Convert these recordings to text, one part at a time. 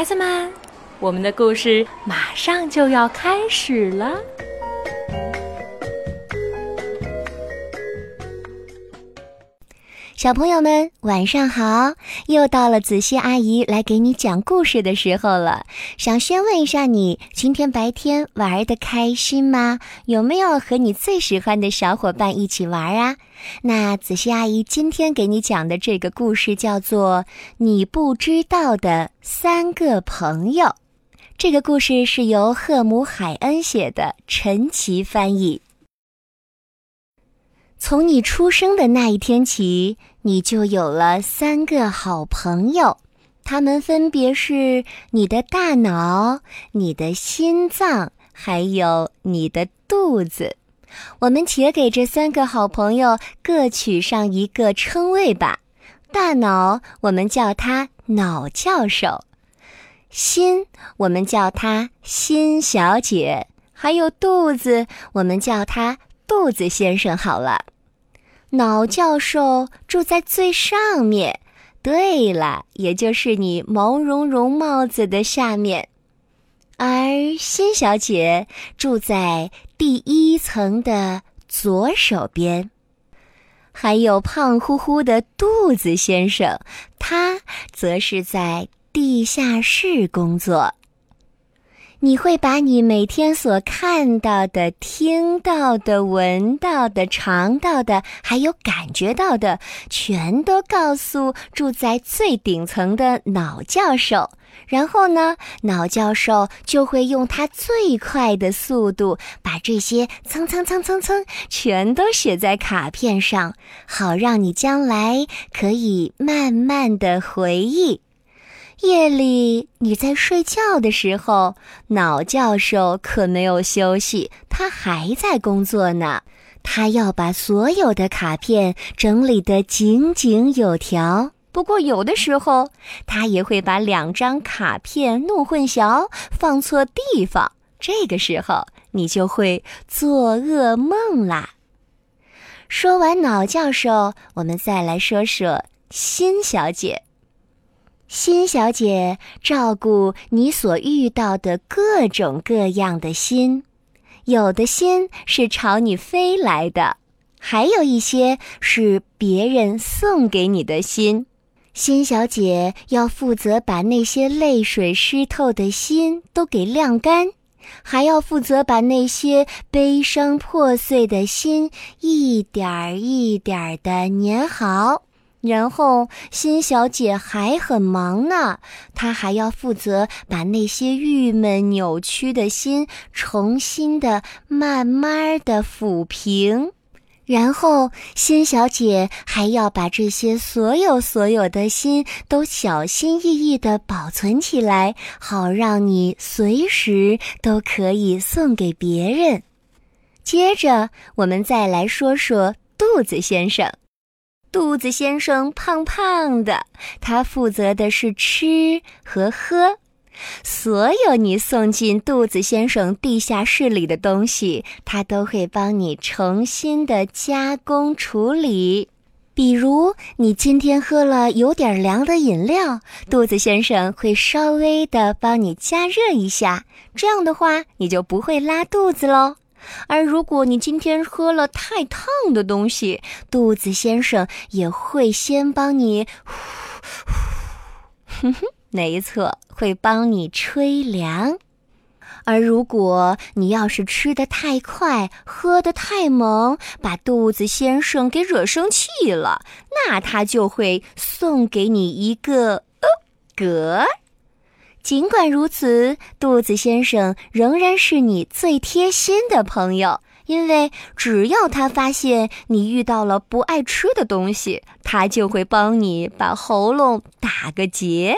孩子们，我们的故事马上就要开始了。小朋友们，晚上好！又到了子熙阿姨来给你讲故事的时候了。想先问一下你，今天白天玩的开心吗？有没有和你最喜欢的小伙伴一起玩啊？那子熙阿姨今天给你讲的这个故事叫做《你不知道的三个朋友》。这个故事是由赫姆海恩写的，陈奇翻译。从你出生的那一天起，你就有了三个好朋友，他们分别是你的大脑、你的心脏，还有你的肚子。我们且给这三个好朋友各取上一个称谓吧。大脑，我们叫他脑教授；心，我们叫他心小姐；还有肚子，我们叫他肚子先生。好了。脑教授住在最上面，对了，也就是你毛茸茸帽子的下面，而辛小姐住在第一层的左手边，还有胖乎乎的肚子先生，他则是在地下室工作。你会把你每天所看到的、听到的、闻到的、尝到的，还有感觉到的，全都告诉住在最顶层的脑教授。然后呢，脑教授就会用他最快的速度，把这些蹭蹭蹭蹭蹭全都写在卡片上，好让你将来可以慢慢的回忆。夜里你在睡觉的时候，脑教授可没有休息，他还在工作呢。他要把所有的卡片整理得井井有条。不过有的时候，他也会把两张卡片弄混淆，放错地方。这个时候，你就会做噩梦啦。说完脑教授，我们再来说说辛小姐。心小姐照顾你所遇到的各种各样的心，有的心是朝你飞来的，还有一些是别人送给你的心。心小姐要负责把那些泪水湿透的心都给晾干，还要负责把那些悲伤破碎的心一点儿一点儿的粘好。然后，辛小姐还很忙呢，她还要负责把那些郁闷、扭曲的心重新的、慢慢的抚平。然后，辛小姐还要把这些所有所有的心都小心翼翼的保存起来，好让你随时都可以送给别人。接着，我们再来说说肚子先生。肚子先生胖胖的，他负责的是吃和喝。所有你送进肚子先生地下室里的东西，他都会帮你重新的加工处理。比如，你今天喝了有点凉的饮料，肚子先生会稍微的帮你加热一下，这样的话你就不会拉肚子喽。而如果你今天喝了太烫的东西，肚子先生也会先帮你，哼哼，没错，会帮你吹凉。而如果你要是吃的太快，喝的太猛，把肚子先生给惹生气了，那他就会送给你一个呃嗝。尽管如此，肚子先生仍然是你最贴心的朋友，因为只要他发现你遇到了不爱吃的东西，他就会帮你把喉咙打个结。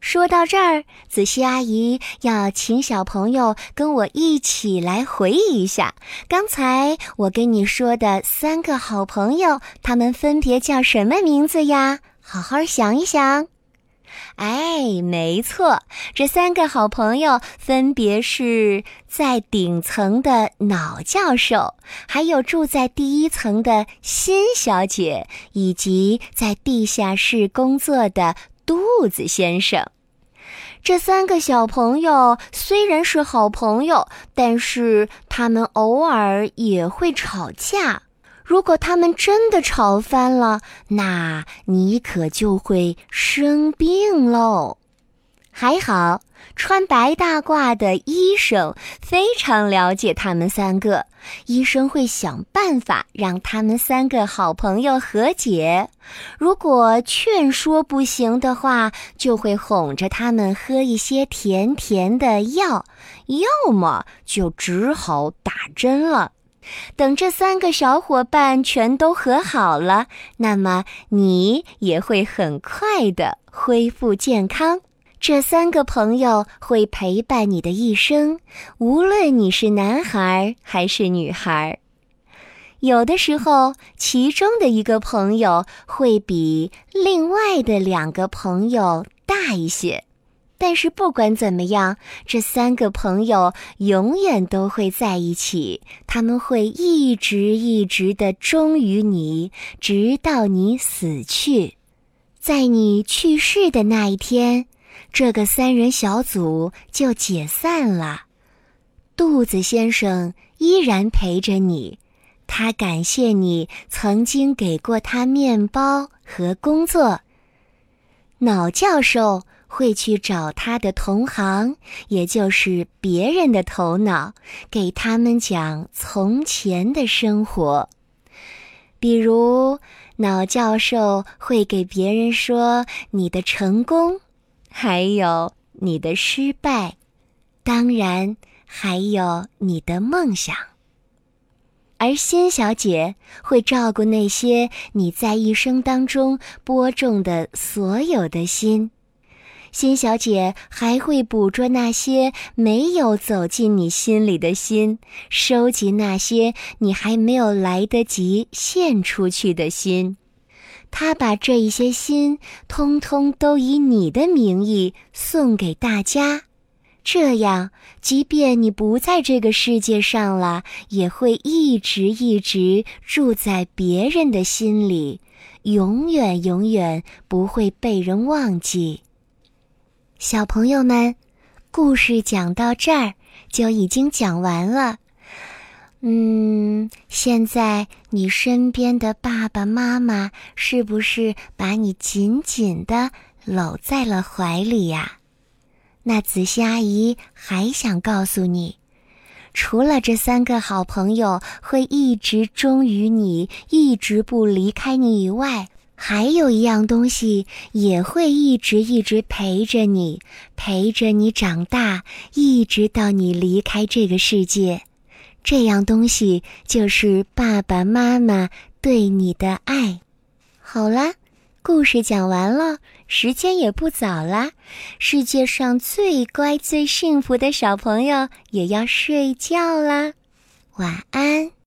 说到这儿，子熙阿姨要请小朋友跟我一起来回忆一下刚才我跟你说的三个好朋友，他们分别叫什么名字呀？好好想一想。哎，没错，这三个好朋友分别是在顶层的脑教授，还有住在第一层的新小姐，以及在地下室工作的肚子先生。这三个小朋友虽然是好朋友，但是他们偶尔也会吵架。如果他们真的吵翻了，那你可就会生病喽。还好，穿白大褂的医生非常了解他们三个。医生会想办法让他们三个好朋友和解。如果劝说不行的话，就会哄着他们喝一些甜甜的药，要么就只好打针了。等这三个小伙伴全都和好了，那么你也会很快的恢复健康。这三个朋友会陪伴你的一生，无论你是男孩还是女孩。有的时候，其中的一个朋友会比另外的两个朋友大一些，但是不管怎么样，这三个朋友永远都会在一起。他们会一直一直的忠于你，直到你死去。在你去世的那一天。这个三人小组就解散了。肚子先生依然陪着你，他感谢你曾经给过他面包和工作。脑教授会去找他的同行，也就是别人的头脑，给他们讲从前的生活。比如，脑教授会给别人说你的成功。还有你的失败，当然还有你的梦想。而辛小姐会照顾那些你在一生当中播种的所有的心。辛小姐还会捕捉那些没有走进你心里的心，收集那些你还没有来得及献出去的心。她把这一些心，通通都以你的名义送给大家，这样，即便你不在这个世界上了，也会一直一直住在别人的心里，永远永远不会被人忘记。小朋友们，故事讲到这儿就已经讲完了。嗯，现在你身边的爸爸妈妈是不是把你紧紧的搂在了怀里呀？那子熙阿姨还想告诉你，除了这三个好朋友会一直忠于你，一直不离开你以外，还有一样东西也会一直一直陪着你，陪着你长大，一直到你离开这个世界。这样东西就是爸爸妈妈对你的爱。好啦，故事讲完了，时间也不早啦。世界上最乖、最幸福的小朋友也要睡觉啦，晚安。